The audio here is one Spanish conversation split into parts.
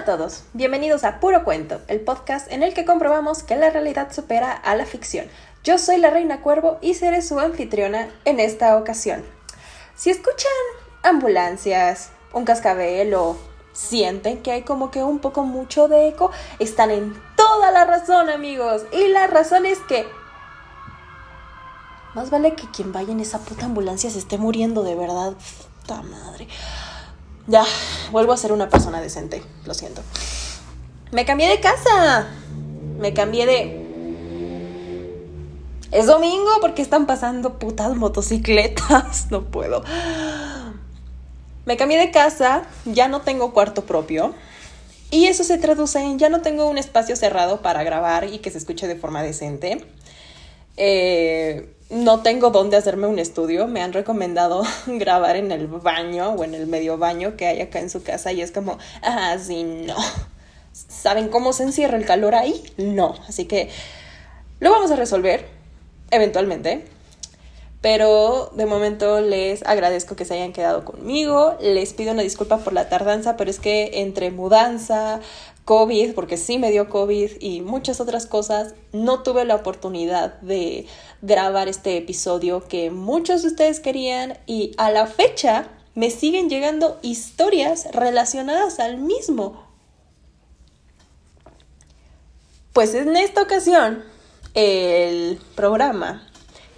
a todos, bienvenidos a Puro Cuento, el podcast en el que comprobamos que la realidad supera a la ficción. Yo soy la Reina Cuervo y seré su anfitriona en esta ocasión. Si escuchan ambulancias, un cascabel o sienten que hay como que un poco mucho de eco, están en toda la razón, amigos. Y la razón es que más vale que quien vaya en esa puta ambulancia se esté muriendo de verdad. Puta madre. Ya, vuelvo a ser una persona decente, lo siento. Me cambié de casa. Me cambié de... Es domingo porque están pasando putas motocicletas. No puedo. Me cambié de casa, ya no tengo cuarto propio. Y eso se traduce en ya no tengo un espacio cerrado para grabar y que se escuche de forma decente. Eh, no tengo dónde hacerme un estudio. Me han recomendado grabar en el baño o en el medio baño que hay acá en su casa y es como, ah, sí, no. ¿Saben cómo se encierra el calor ahí? No. Así que lo vamos a resolver eventualmente. Pero de momento les agradezco que se hayan quedado conmigo. Les pido una disculpa por la tardanza, pero es que entre mudanza, COVID, porque sí me dio COVID y muchas otras cosas, no tuve la oportunidad de grabar este episodio que muchos de ustedes querían y a la fecha me siguen llegando historias relacionadas al mismo. Pues en esta ocasión el programa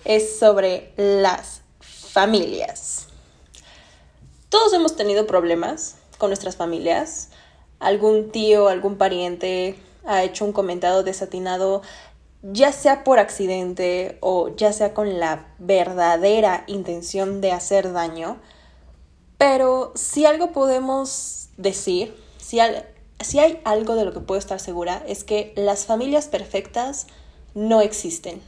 es sobre las familias. Todos hemos tenido problemas con nuestras familias. Algún tío, algún pariente ha hecho un comentario desatinado, ya sea por accidente o ya sea con la verdadera intención de hacer daño. Pero si algo podemos decir, si, si hay algo de lo que puedo estar segura, es que las familias perfectas no existen.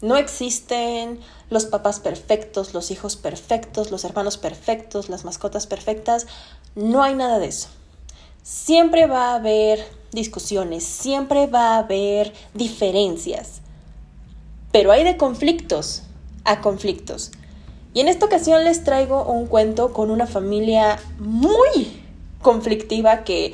No existen los papás perfectos, los hijos perfectos, los hermanos perfectos, las mascotas perfectas. No hay nada de eso. Siempre va a haber discusiones, siempre va a haber diferencias. Pero hay de conflictos a conflictos. Y en esta ocasión les traigo un cuento con una familia muy conflictiva que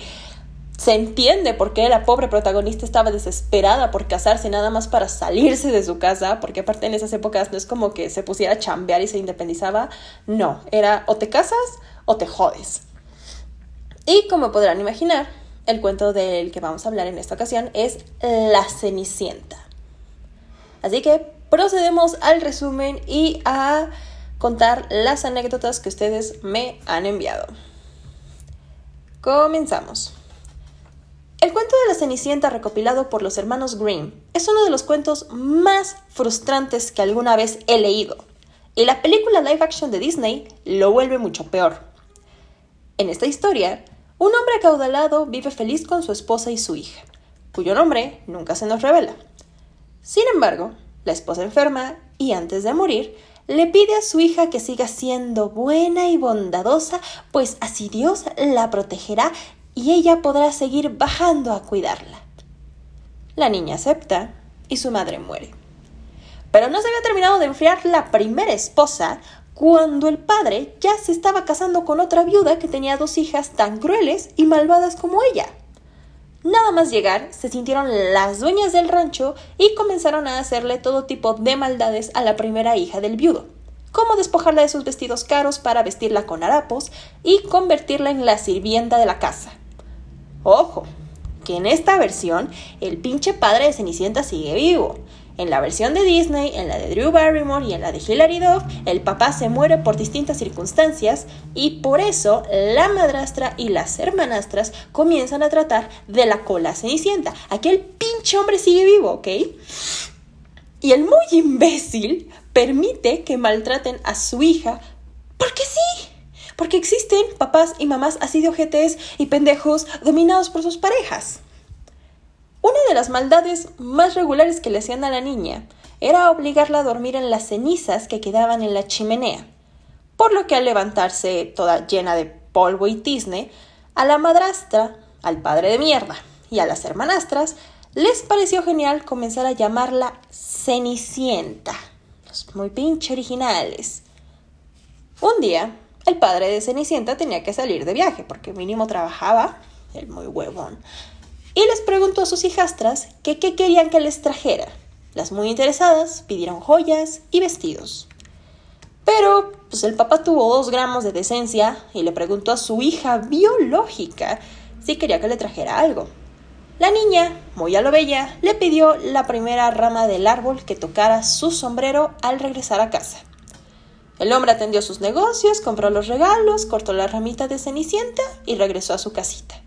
se entiende por qué la pobre protagonista estaba desesperada por casarse nada más para salirse de su casa, porque aparte en esas épocas no es como que se pusiera a chambear y se independizaba, no, era o te casas o te jodes. Y como podrán imaginar, el cuento del que vamos a hablar en esta ocasión es La Cenicienta. Así que procedemos al resumen y a contar las anécdotas que ustedes me han enviado. Comenzamos. El cuento de la Cenicienta recopilado por los hermanos Grimm es uno de los cuentos más frustrantes que alguna vez he leído, y la película live action de Disney lo vuelve mucho peor. En esta historia, un hombre acaudalado vive feliz con su esposa y su hija, cuyo nombre nunca se nos revela. Sin embargo, la esposa enferma y antes de morir, le pide a su hija que siga siendo buena y bondadosa, pues así Dios la protegerá y ella podrá seguir bajando a cuidarla. La niña acepta y su madre muere. Pero no se había terminado de enfriar la primera esposa cuando el padre ya se estaba casando con otra viuda que tenía dos hijas tan crueles y malvadas como ella. Nada más llegar, se sintieron las dueñas del rancho y comenzaron a hacerle todo tipo de maldades a la primera hija del viudo, como despojarla de sus vestidos caros para vestirla con harapos y convertirla en la sirvienta de la casa. Ojo, que en esta versión el pinche padre de Cenicienta sigue vivo. En la versión de Disney, en la de Drew Barrymore y en la de Hilary Duff, el papá se muere por distintas circunstancias y por eso la madrastra y las hermanastras comienzan a tratar de la cola cenicienta. Aquel pinche hombre sigue vivo, ¿ok? Y el muy imbécil permite que maltraten a su hija porque sí. Porque existen papás y mamás así de ojetes y pendejos dominados por sus parejas. Una de las maldades más regulares que le hacían a la niña era obligarla a dormir en las cenizas que quedaban en la chimenea, por lo que al levantarse toda llena de polvo y tizne, a la madrastra, al padre de mierda y a las hermanastras les pareció genial comenzar a llamarla Cenicienta. Los muy pinche originales. Un día, el padre de Cenicienta tenía que salir de viaje porque mínimo trabajaba el muy huevón, y les preguntó a sus hijastras que qué querían que les trajera. Las muy interesadas pidieron joyas y vestidos. Pero, pues el papá tuvo dos gramos de decencia y le preguntó a su hija biológica si quería que le trajera algo. La niña, muy a lo bella, le pidió la primera rama del árbol que tocara su sombrero al regresar a casa. El hombre atendió sus negocios, compró los regalos, cortó la ramita de cenicienta y regresó a su casita.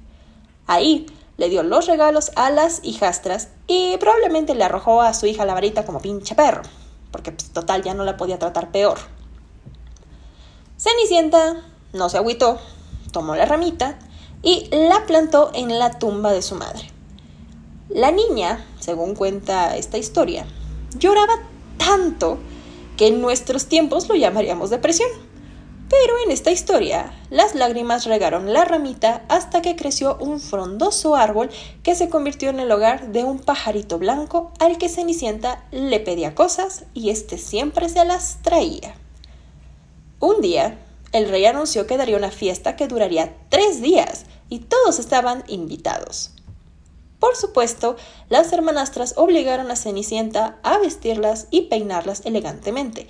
Ahí le dio los regalos a las hijastras y probablemente le arrojó a su hija la varita como pinche perro, porque pues, total ya no la podía tratar peor. Cenicienta no se agüitó, tomó la ramita y la plantó en la tumba de su madre. La niña, según cuenta esta historia, lloraba tanto que en nuestros tiempos lo llamaríamos depresión. Pero en esta historia, las lágrimas regaron la ramita hasta que creció un frondoso árbol que se convirtió en el hogar de un pajarito blanco al que Cenicienta le pedía cosas y éste siempre se las traía. Un día, el rey anunció que daría una fiesta que duraría tres días y todos estaban invitados. Por supuesto, las hermanastras obligaron a Cenicienta a vestirlas y peinarlas elegantemente.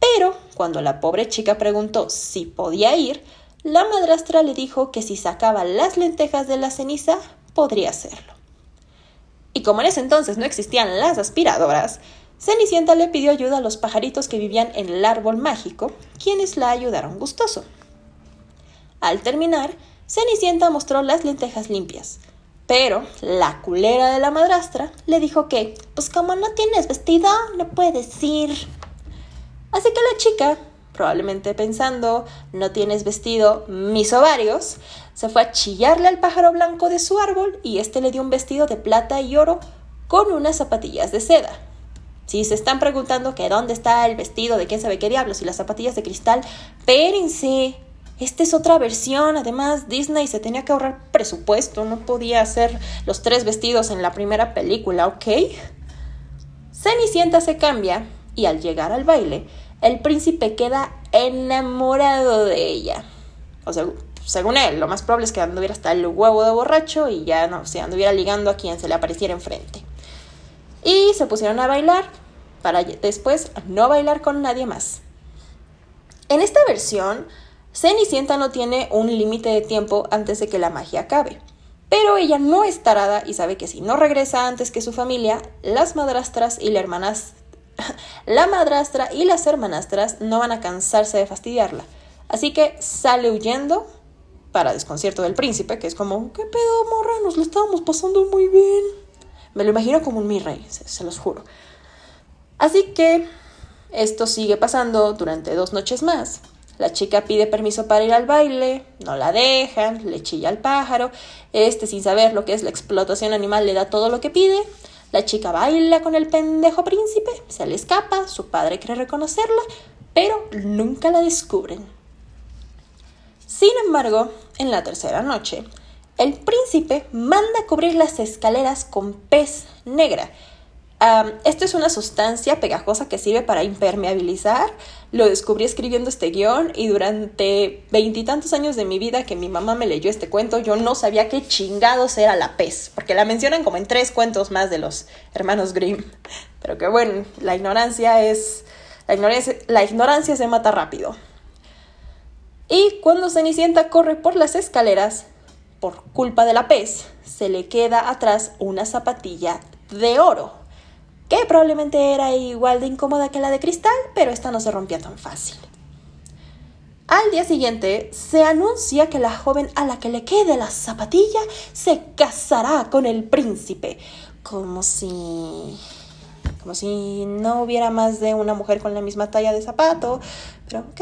Pero cuando la pobre chica preguntó si podía ir, la madrastra le dijo que si sacaba las lentejas de la ceniza, podría hacerlo. Y como en ese entonces no existían las aspiradoras, Cenicienta le pidió ayuda a los pajaritos que vivían en el árbol mágico, quienes la ayudaron gustoso. Al terminar, Cenicienta mostró las lentejas limpias, pero la culera de la madrastra le dijo que, pues como no tienes vestido, no puedes ir. Así que la chica, probablemente pensando, no tienes vestido, mis ovarios, se fue a chillarle al pájaro blanco de su árbol y este le dio un vestido de plata y oro con unas zapatillas de seda. Si se están preguntando que dónde está el vestido de quién sabe qué diablos y las zapatillas de cristal, espérense. Esta es otra versión. Además, Disney se tenía que ahorrar presupuesto. No podía hacer los tres vestidos en la primera película, ¿ok? Cenicienta se cambia y al llegar al baile, el príncipe queda enamorado de ella. O sea, según él, lo más probable es que anduviera hasta el huevo de borracho y ya no, se anduviera ligando a quien se le apareciera enfrente. Y se pusieron a bailar para después no bailar con nadie más. En esta versión, Cenicienta no tiene un límite de tiempo antes de que la magia acabe. Pero ella no es tarada y sabe que si no regresa antes que su familia, las madrastras y la hermanas la madrastra y las hermanastras no van a cansarse de fastidiarla. Así que sale huyendo para desconcierto del príncipe, que es como, ¿qué pedo, morra? Nos lo estábamos pasando muy bien. Me lo imagino como un mi rey, se, los juro. Así que esto sigue pasando durante dos noches más. La chica pide permiso para ir al baile, no la dejan, le chilla al pájaro, este sin saber lo que es la explotación animal le da todo lo que pide, la chica baila con el pendejo príncipe, se le escapa, su padre cree reconocerla, pero nunca la descubren. Sin embargo, en la tercera noche, el príncipe manda cubrir las escaleras con pez negra. esto es una sustancia pegajosa que sirve para impermeabilizar. Lo descubrí escribiendo este guion y durante veintitantos años de mi vida que mi mamá me leyó este cuento, yo no sabía qué chingados era la pez, porque la mencionan como en tres cuentos más de los hermanos Grimm. Pero que bueno, la ignorancia es... La ignorancia, la ignorancia se mata rápido. Y cuando Cenicienta corre por las escaleras, por culpa de la pez, se le queda atrás una zapatilla de oro, que probablemente era igual de incómoda que la de cristal, pero esta no se rompía tan fácil. Al día siguiente se anuncia que la joven a la que le quede la zapatilla se casará con el príncipe, como si como si no hubiera más de una mujer con la misma talla de zapato, pero ok,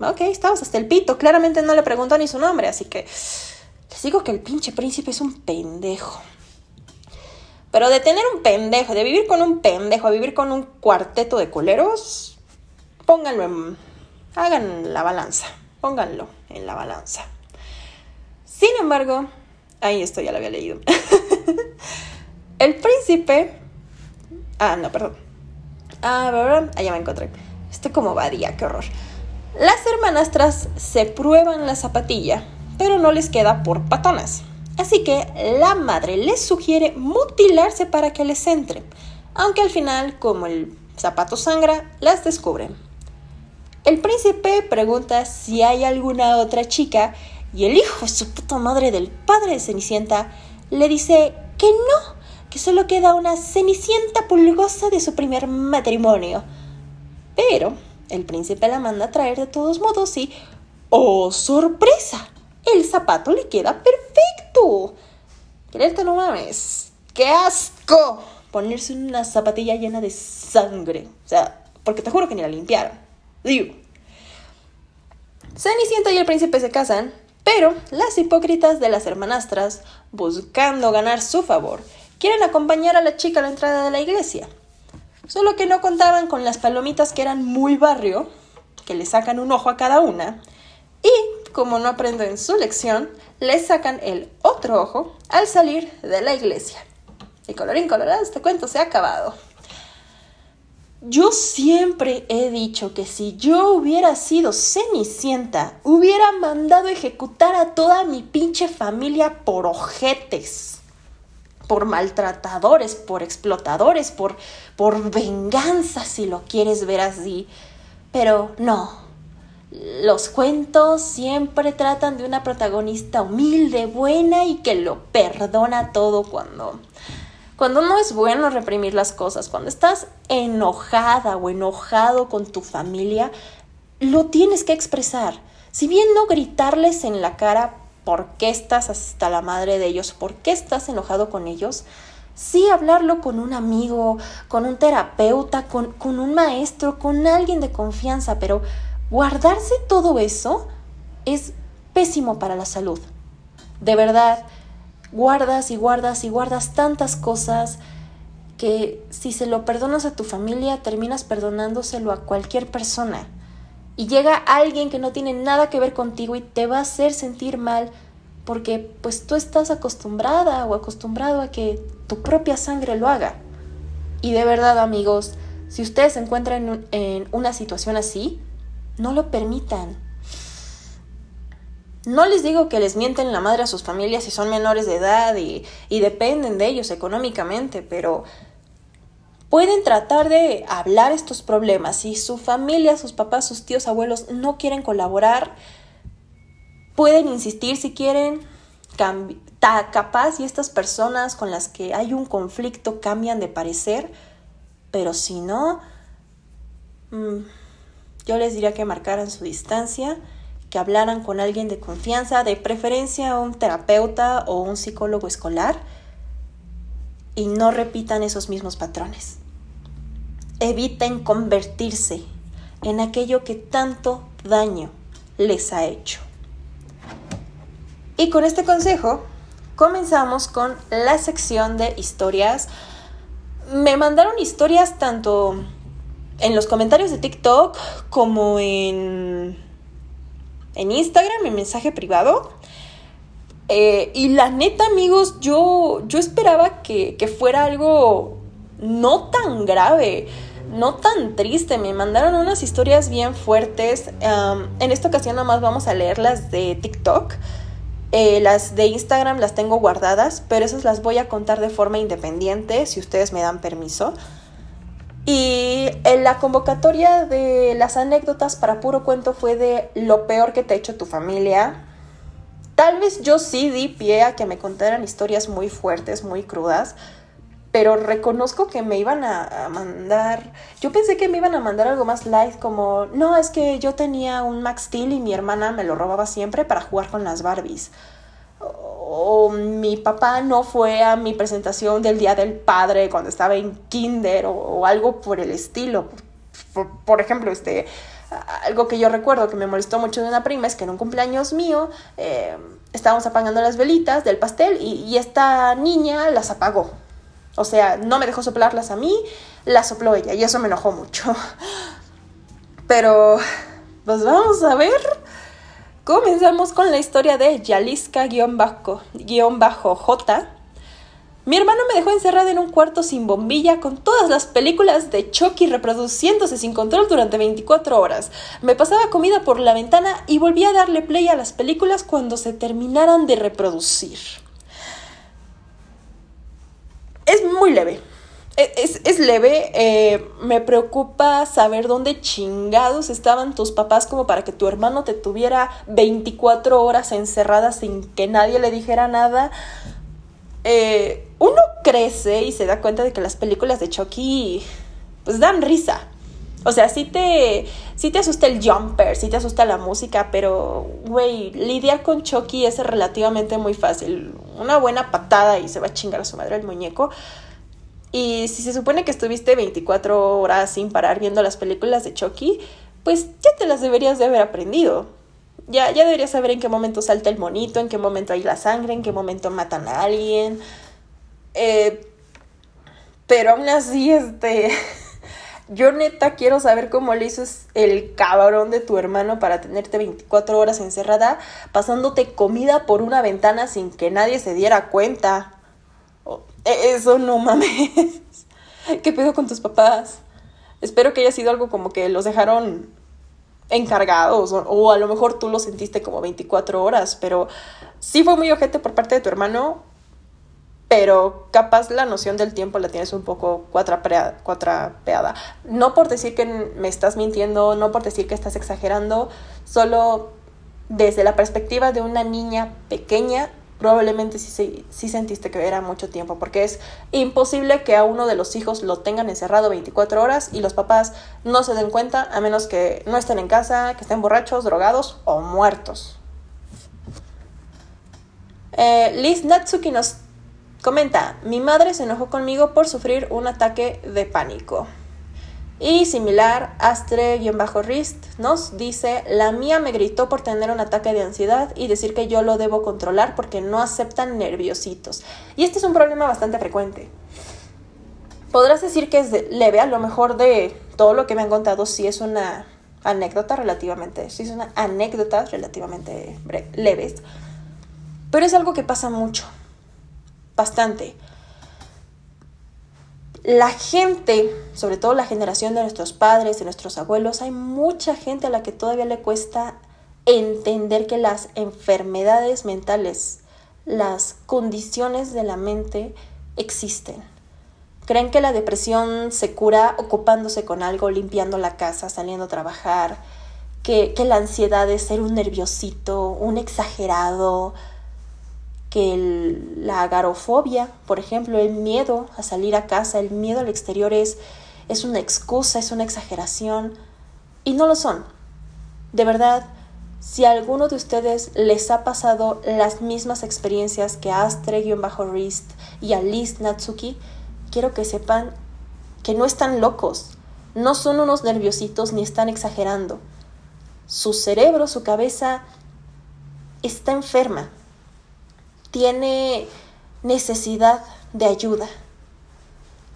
ok, estamos hasta el pito, claramente no le preguntó ni su nombre, así que les digo que el pinche príncipe es un pendejo. Pero de tener un pendejo, de vivir con un pendejo, de vivir con un cuarteto de coleros, pónganlo en... hagan la balanza, pónganlo en la balanza. Sin embargo, ahí esto ya lo había leído. el príncipe... Ah, no, perdón. Ah, allá me encontré. Estoy como vadía, qué horror. Las hermanastras se prueban la zapatilla pero no les queda por patonas. Así que la madre les sugiere mutilarse para que les entre, aunque al final, como el zapato sangra, las descubren. El príncipe pregunta si hay alguna otra chica y el hijo su puta madre del padre de Cenicienta le dice que no, que solo queda una Cenicienta pulgosa de su primer matrimonio. Pero el príncipe la manda a traer de todos modos y ¡oh, sorpresa! El zapato le queda perfecto. Quererte no mames. ¡Qué asco! Ponerse una zapatilla llena de sangre. O sea, porque te juro que ni la limpiaron. Digo. Cenicienta y el príncipe se casan, pero las hipócritas de las hermanastras, buscando ganar su favor, quieren acompañar a la chica a la entrada de la iglesia. Solo que no contaban con las palomitas que eran muy barrio, que le sacan un ojo a cada una, y como no aprenden su lección, les sacan el otro ojo al salir de la iglesia. Y colorín colorado, este cuento se ha acabado. Yo siempre he dicho que si yo hubiera sido Cenicienta, hubiera mandado ejecutar a toda mi pinche familia por ojetes, por maltratadores, por explotadores, por, por venganza, si lo quieres ver así. Pero no, los cuentos siempre tratan de una protagonista humilde, buena y que lo perdona todo cuando cuando no es bueno reprimir las cosas, cuando estás enojada o enojado con tu familia, lo tienes que expresar. Si bien no gritarles en la cara por qué estás hasta la madre de ellos, por qué estás enojado con ellos, sí hablarlo con un amigo, con un terapeuta, con, con un maestro, con alguien de confianza, pero Guardarse todo eso es pésimo para la salud. De verdad, guardas y guardas y guardas tantas cosas que si se lo perdonas a tu familia, terminas perdonándoselo a cualquier persona. Y llega alguien que no tiene nada que ver contigo y te va a hacer sentir mal porque pues tú estás acostumbrada o acostumbrado a que tu propia sangre lo haga. Y de verdad amigos, si ustedes se encuentran en una situación así, no lo permitan. No les digo que les mienten la madre a sus familias si son menores de edad y, y dependen de ellos económicamente, pero pueden tratar de hablar estos problemas. Si su familia, sus papás, sus tíos, abuelos no quieren colaborar, pueden insistir si quieren, capaz y estas personas con las que hay un conflicto cambian de parecer, pero si no... Mm, yo les diría que marcaran su distancia, que hablaran con alguien de confianza, de preferencia un terapeuta o un psicólogo escolar, y no repitan esos mismos patrones. Eviten convertirse en aquello que tanto daño les ha hecho. Y con este consejo comenzamos con la sección de historias. Me mandaron historias tanto en los comentarios de TikTok como en, en Instagram, en mensaje privado. Eh, y la neta, amigos, yo, yo esperaba que, fuera algo no tan grave, no tan triste. Me mandaron unas historias bien fuertes. en esta ocasión nada más vamos a leer las de TikTok. Eh, las de Instagram las tengo guardadas, pero esas las voy a contar de forma independiente, si ustedes me dan permiso. Y en la convocatoria de las anécdotas para puro cuento fue de lo peor que te ha hecho tu familia. Tal vez yo sí di pie a que me contaran historias muy fuertes, muy crudas, pero reconozco que me iban a, mandar, yo pensé que me iban a mandar algo más light como, no, es que yo tenía un Max Steel y mi hermana me lo robaba siempre para jugar con las Barbies o mi papá no fue a mi presentación del Día del Padre cuando estaba en kinder o, algo por el estilo. Por, ejemplo, este, algo que yo recuerdo que me molestó mucho de una prima es que en un cumpleaños mío eh, estábamos apagando las velitas del pastel y, y, esta niña las apagó. O sea, no me dejó soplarlas a mí, las sopló ella y eso me enojó mucho. Pero, pues vamos a ver Comenzamos con la historia de Yaliska-J. Mi hermano me dejó encerrada en un cuarto sin bombilla con todas las películas de Chucky reproduciéndose sin control durante 24 horas. Me pasaba comida por la ventana y volvía a darle play a las películas cuando se terminaran de reproducir. Es muy leve, e, es, leve, eh, me preocupa saber dónde chingados estaban tus papás como para que tu hermano te tuviera 24 horas encerrada sin que nadie le dijera nada. Eh, uno crece y se da cuenta de que las películas de Chucky pues dan risa. O sea, sí te, sí te asusta el jumper, sí te asusta la música, pero, güey, lidiar con Chucky es relativamente muy fácil. Una buena patada y se va a chingar a su madre el muñeco. Y si se supone que estuviste 24 horas sin parar viendo las películas de Chucky, pues ya te las deberías de haber aprendido. Ya, ya deberías saber en qué momento salta el monito, en qué momento hay la sangre, en qué momento matan a alguien. Eh, pero aún así, este... Yo neta quiero saber cómo le hizo el cabrón de tu hermano para tenerte 24 horas encerrada, pasándote comida por una ventana sin que nadie se diera cuenta. E, eso no mames. ¿Qué pedo con tus papás? Espero que haya sido algo como que los dejaron encargados o, a lo mejor tú lo sentiste como 24 horas, pero sí fue muy ojete por parte de tu hermano, pero capaz la noción del tiempo la tienes un poco cuatrapeada. No por decir que me estás mintiendo, no por decir que estás exagerando, solo desde la perspectiva de una niña pequeña probablemente sí, sí, sentiste que era mucho tiempo, porque es imposible que a uno de los hijos lo tengan encerrado 24 horas y los papás no se den cuenta a menos que no estén en casa, que estén borrachos, drogados o muertos. Eh, Liz Natsuki nos comenta, mi madre se enojó conmigo por sufrir un ataque de pánico. Y similar, Astre-Rist nos dice, la mía me gritó por tener un ataque de ansiedad y decir que yo lo debo controlar porque no aceptan nerviositos. Y este es un problema bastante frecuente. Podrás decir que es leve, a lo mejor de todo lo que me han contado, si es una anécdota relativamente, si es una anécdota relativamente leves, pero es algo que pasa mucho, bastante la gente, sobre todo la generación de nuestros padres, de nuestros abuelos, hay mucha gente a la que todavía le cuesta entender que las enfermedades mentales, las condiciones de la mente existen. Creen que la depresión se cura ocupándose con algo, limpiando la casa, saliendo a trabajar, que, que la ansiedad es ser un nerviosito, un exagerado, que la agarofobia, por ejemplo, el miedo a salir a casa, el miedo al exterior es, es una excusa, es una exageración, y no lo son. De verdad, si a alguno de ustedes les ha pasado las mismas experiencias que a Astre-Rist y a Liz Natsuki, quiero que sepan que no están locos, no son unos nerviositos ni están exagerando. Su cerebro, su cabeza está enferma, tiene necesidad de ayuda.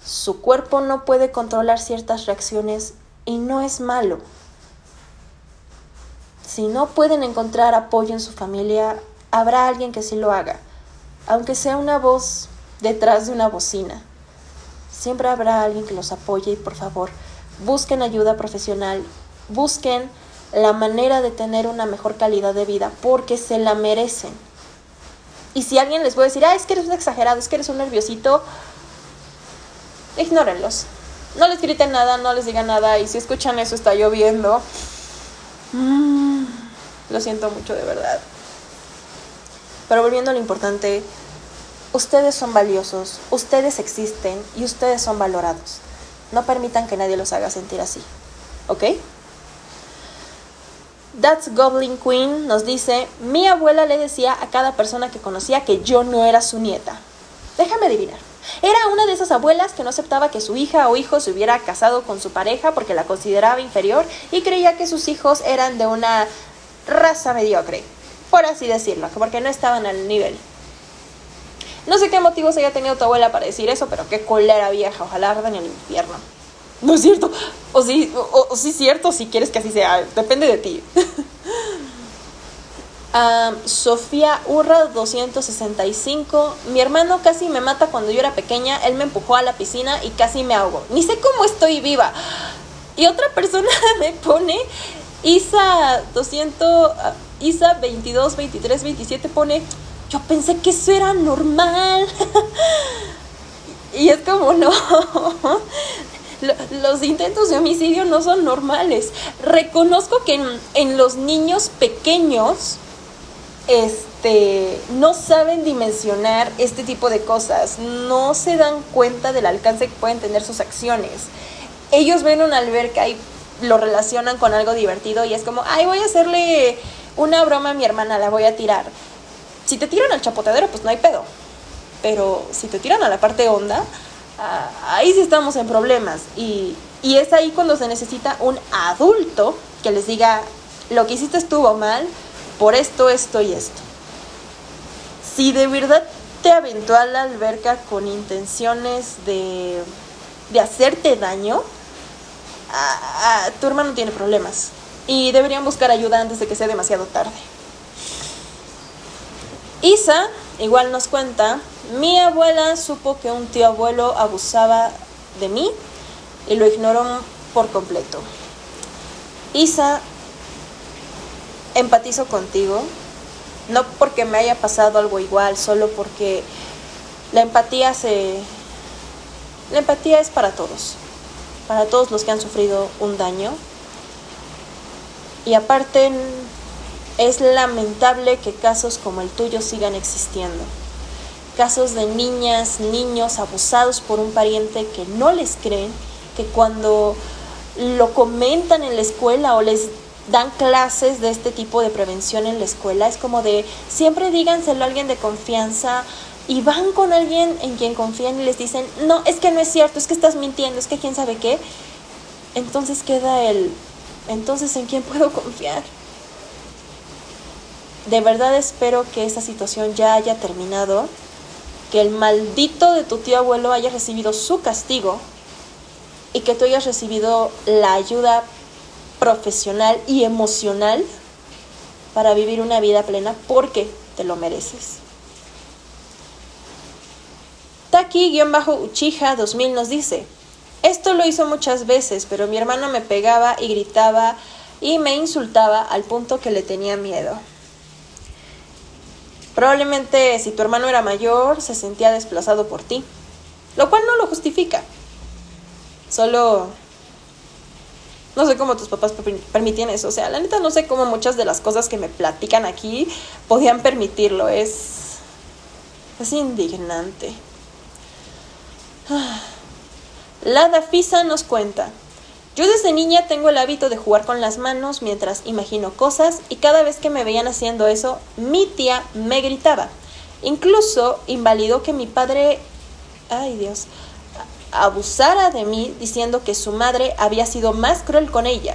Su cuerpo no puede controlar ciertas reacciones y no es malo. Si no pueden encontrar apoyo en su familia, habrá alguien que sí lo haga, aunque sea una voz detrás de una bocina. Siempre habrá alguien que los apoye y por favor, busquen ayuda profesional, busquen la manera de tener una mejor calidad de vida porque se la merecen. Y si alguien les puede decir, ah, es que eres un exagerado, es que eres un nerviosito, ignórenlos. No les griten nada, no les digan nada. Y si escuchan eso, está lloviendo. Mm, lo siento mucho, de verdad. Pero volviendo a lo importante, ustedes son valiosos, ustedes existen y ustedes son valorados. No permitan que nadie los haga sentir así. ¿Ok? That's Goblin Queen nos dice, mi abuela le decía a cada persona que conocía que yo no era su nieta. Déjame adivinar. Era una de esas abuelas que no aceptaba que su hija o hijo se hubiera casado con su pareja porque la consideraba inferior y creía que sus hijos eran de una raza mediocre, por así decirlo, porque no estaban al nivel. No sé qué motivos haya tenido tu abuela para decir eso, pero qué colera vieja, ojalá arda en el infierno. No es cierto. O sí, o, sí es cierto si quieres que así sea. Depende de ti. Sofía Urra 265. Mi hermano casi me mata cuando yo era pequeña. Él me empujó a la piscina y casi me ahogo. Ni sé cómo estoy viva. Y otra persona me pone Isa 200 Isa 22 23 27 pone yo pensé que eso era normal. Y es como, no, los intentos de homicidio no son normales. Reconozco que en, los niños pequeños, este, no saben dimensionar este tipo de cosas, no se dan cuenta del alcance que pueden tener sus acciones. Ellos ven una alberca y lo relacionan con algo divertido y es como, ay, voy a hacerle una broma a mi hermana, la voy a tirar. Si te tiran al chapoteadero, pues no hay pedo. Pero si te tiran a la parte honda, ahí sí estamos en problemas. Y, y es ahí cuando se necesita un adulto que les diga, lo que hiciste estuvo mal por esto, esto y esto. Si de verdad te aventó a la alberca con intenciones de, de hacerte daño, tu hermano tiene problemas y deberían buscar ayuda antes de que sea demasiado tarde. Isa igual nos cuenta, mi abuela supo que un tío abuelo abusaba de mí y lo ignoró por completo. Isa, empatizo contigo, no porque me haya pasado algo igual, solo porque la empatía se... La empatía es para todos para todos los que han sufrido un daño. Y aparte es lamentable que casos como el tuyo sigan existiendo. Casos de niñas, niños abusados por un pariente que no les creen, que cuando lo comentan en la escuela o les dan clases de este tipo de prevención en la escuela, es como de siempre díganselo a alguien de confianza, y van con alguien en quien confían y les dicen, no, es que no es cierto, es que estás mintiendo, es que quién sabe qué, entonces queda el, entonces en quién puedo confiar. De verdad espero que esa situación ya haya terminado, que el maldito de tu tío abuelo haya recibido su castigo y que tú hayas recibido la ayuda profesional y emocional para vivir una vida plena porque te lo mereces. Taki-Uchiha 2000 nos dice, esto lo hizo muchas veces, pero mi hermano me pegaba y gritaba y me insultaba al punto que le tenía miedo. Probablemente si tu hermano era mayor, se sentía desplazado por ti, lo cual no lo justifica. Solo... No sé cómo tus papás permitían eso. O sea, la neta no sé cómo muchas de las cosas que me platican aquí podían permitirlo. Es... Es indignante. La Dafisa nos cuenta. Yo desde niña tengo el hábito de jugar con las manos mientras imagino cosas y cada vez que me veían haciendo eso, mi tía me gritaba. Incluso invalidó que mi padre, ay Dios, abusara de mí diciendo que su madre había sido más cruel con ella.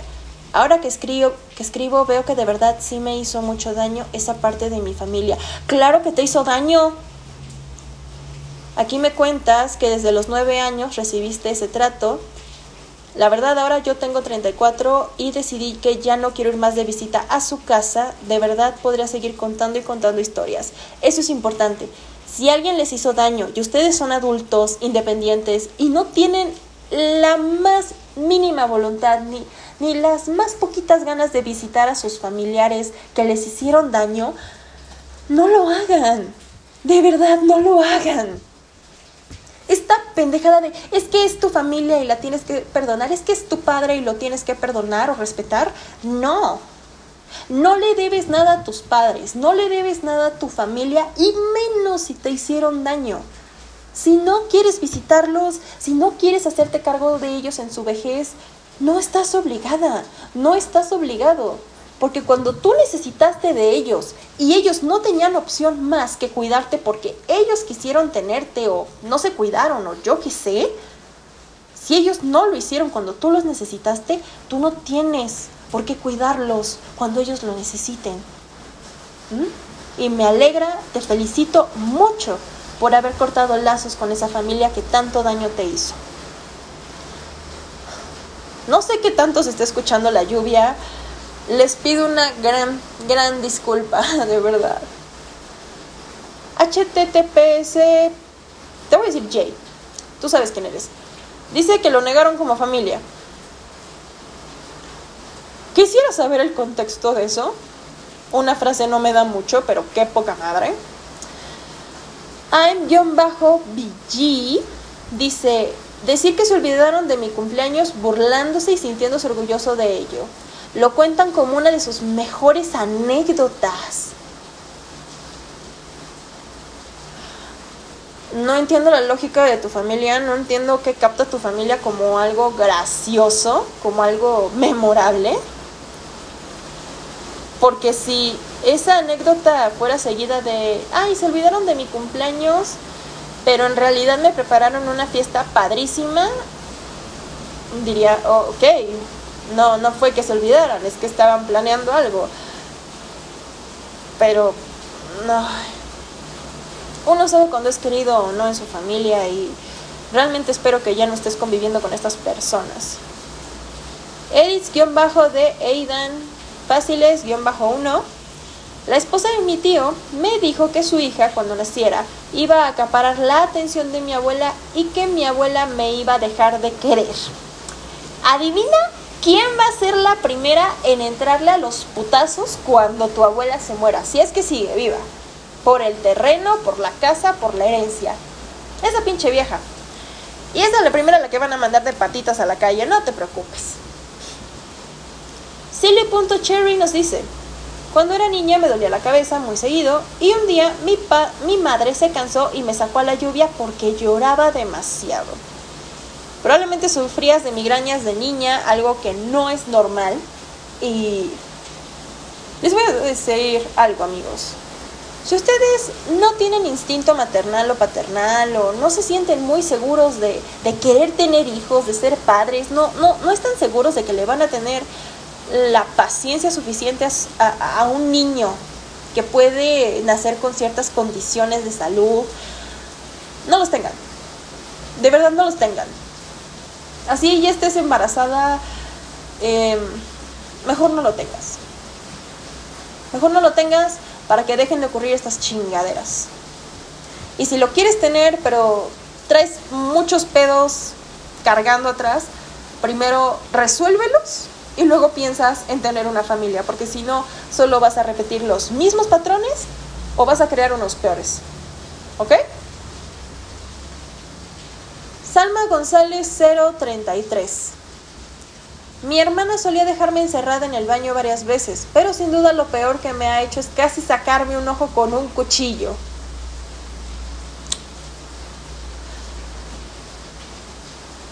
Ahora que escribo, que escribo veo que de verdad sí me hizo mucho daño esa parte de mi familia. Claro que te hizo daño. Aquí me cuentas que desde los nueve años recibiste ese trato. La verdad ahora yo tengo 34 y decidí que ya no quiero ir más de visita a su casa. De verdad podría seguir contando y contando historias. Eso es importante. Si alguien les hizo daño y ustedes son adultos, independientes y no tienen la más mínima voluntad ni, ni las más poquitas ganas de visitar a sus familiares que les hicieron daño, no lo hagan. De verdad, no lo hagan esta pendejada de es que es tu familia y la tienes que perdonar, es que es tu padre y lo tienes que perdonar o respetar. No. No le debes nada a tus padres, no le debes nada a tu familia y menos si te hicieron daño. Si no quieres visitarlos, si no quieres hacerte cargo de ellos en su vejez, no estás obligada, no estás obligado. Porque cuando tú necesitaste de ellos y ellos no tenían opción más que cuidarte porque ellos quisieron tenerte o no se cuidaron o yo qué sé, si ellos no lo hicieron cuando tú los necesitaste, tú no tienes por qué cuidarlos cuando ellos lo necesiten. ¿Mm? Y me alegra, te felicito mucho por haber cortado lazos con esa familia que tanto daño te hizo. No sé qué tanto se está escuchando la lluvia, les pido una gran, gran disculpa, de verdad. HTTPS, te voy a decir Jay, tú sabes quién eres. Dice que lo negaron como familia. Quisiera saber el contexto de eso. Una frase no me da mucho, pero qué poca madre. I'm-BG Dice, decir que se olvidaron de mi cumpleaños burlándose y sintiéndose orgulloso de ello. Lo cuentan como una de sus mejores anécdotas. No entiendo la lógica de tu familia, no entiendo qué capta tu familia como algo gracioso, como algo memorable. Porque si esa anécdota fuera seguida de, ay, se olvidaron de mi cumpleaños, pero en realidad me prepararon una fiesta padrísima, diría, oh, ok, no, no fue que se olvidaran, es que estaban planeando algo. Pero, no. Uno sabe cuando es querido o no en su familia y realmente espero que ya no estés conviviendo con estas personas. Edith-de Aidan Fáciles-1 la esposa de mi tío me dijo que su hija, cuando naciera, iba a acaparar la atención de mi abuela y que mi abuela me iba a dejar de querer. Adivina quién va a ser la primera en entrarle a los putazos cuando tu abuela se muera, si es que sigue viva. Por el terreno, por la casa, por la herencia. Esa pinche vieja. Y esa es la primera a la que van a mandar de patitas a la calle, no te preocupes. Silly.cherry nos dice, cuando era niña me dolía la cabeza muy seguido y un día mi, mi madre se cansó y me sacó a la lluvia porque lloraba demasiado. Probablemente sufrías de migrañas de niña, algo que no es normal. Y les voy a decir algo amigos. Si ustedes no tienen instinto maternal o paternal o no se sienten muy seguros de, querer tener hijos, de ser padres, no, no, no están seguros de que le van a tener la paciencia suficiente a, un niño que puede nacer con ciertas condiciones de salud, no los tengan. De verdad no los tengan. Así ya estés embarazada, em, mejor no lo tengas. Mejor no lo tengas para que dejen de ocurrir estas chingaderas. Y si lo quieres tener, pero traes muchos pedos cargando atrás, primero resuélvelos y luego piensas en tener una familia, porque si no, solo vas a repetir los mismos patrones o vas a crear unos peores. ¿Ok? Salma González 033. Mi hermana solía dejarme encerrada en el baño varias veces, pero sin duda lo peor que me ha hecho es casi sacarme un ojo con un cuchillo.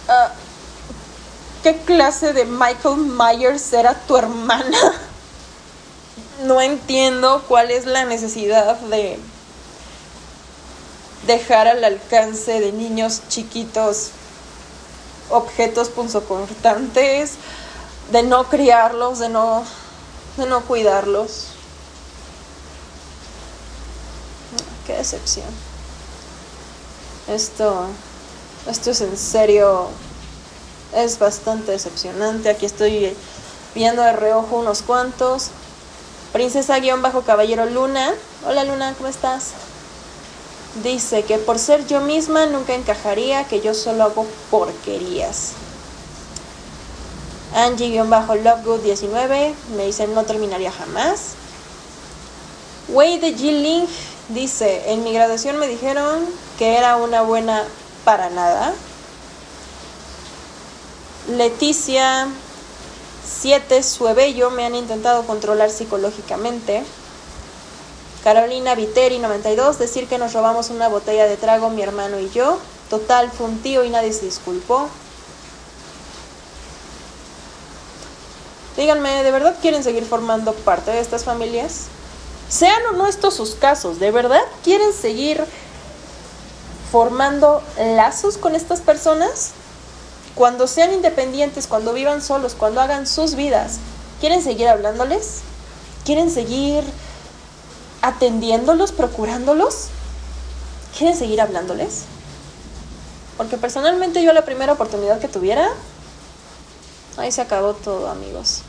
Uh, ¿Qué clase de Michael Myers era tu hermana? No entiendo cuál es la necesidad de dejar al alcance de niños chiquitos objetos punzocortantes, de no criarlos, de no, de no cuidarlos. Qué decepción. Esto, esto es en serio es bastante decepcionante. Aquí estoy viendo de reojo unos cuantos. Princesa-Caballero Luna. Hola Luna, ¿cómo estás? Dice que por ser yo misma nunca encajaría, que yo solo hago porquerías. Angie-Lovegood19 me dice no terminaría jamás. Wei de G-Link dice, en mi graduación me dijeron que era una buena para nada. Leticia 7 Suebello me han intentado controlar psicológicamente. Carolina Viteri 92 decir que nos robamos una botella de trago mi hermano y yo. Total fue un tío y nadie se disculpó. Díganme, ¿de verdad quieren seguir formando parte de estas familias? Sean o no estos sus casos, ¿de verdad quieren seguir formando lazos con estas personas? Cuando sean independientes, cuando vivan solos, cuando hagan sus vidas, ¿quieren seguir hablándoles? ¿Quieren seguir atendiéndolos, procurándolos? ¿Quieren seguir hablándoles? Porque personalmente yo la primera oportunidad que tuviera, ahí se acabó todo, amigos.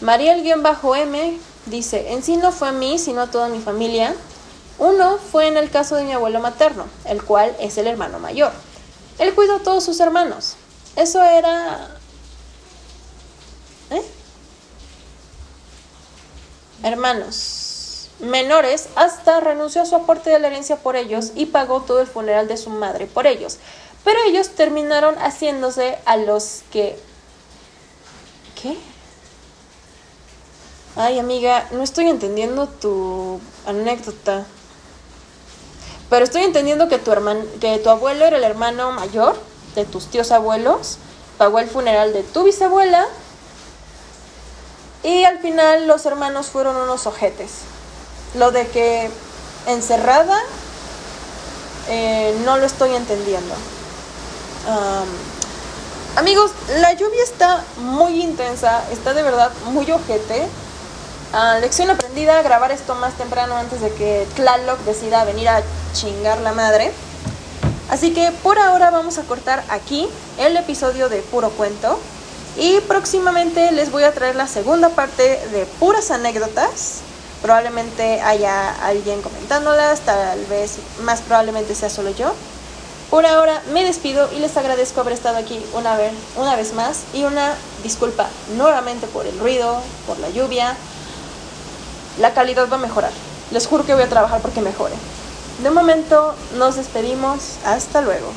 Mariel-M dice, en sí no fue a mí, sino a toda mi familia. Uno fue en el caso de mi abuelo materno, el cual es el hermano mayor. Él cuidó a todos sus hermanos. Eso era... Hermanos. menores hasta renunció a su aporte de la herencia por ellos y pagó todo el funeral de su madre por ellos. Pero ellos terminaron haciéndose a los que... ¿Qué? Ay, amiga, no estoy entendiendo tu anécdota. Pero estoy entendiendo que tu, hermano, que tu abuelo era el hermano mayor de tus tíos abuelos, pagó el funeral de tu bisabuela y al final los hermanos fueron unos ojetes. Lo de que encerrada eh, no lo estoy entendiendo. amigos, la lluvia está muy intensa, está de verdad muy ojete. Ah, lección aprendida, grabar esto más temprano antes de que Tlaloc decida venir a chingar la madre. Así que por ahora vamos a cortar aquí el episodio de Puro Cuento. Y próximamente les voy a traer la segunda parte de puras anécdotas. Probablemente haya alguien comentándolas, tal vez más probablemente sea solo yo. Por ahora me despido y les agradezco haber estado aquí una vez, una vez más y una disculpa nuevamente por el ruido, por la lluvia, la calidad va a mejorar. Les juro que voy a trabajar porque mejore. De momento nos despedimos. Hasta luego.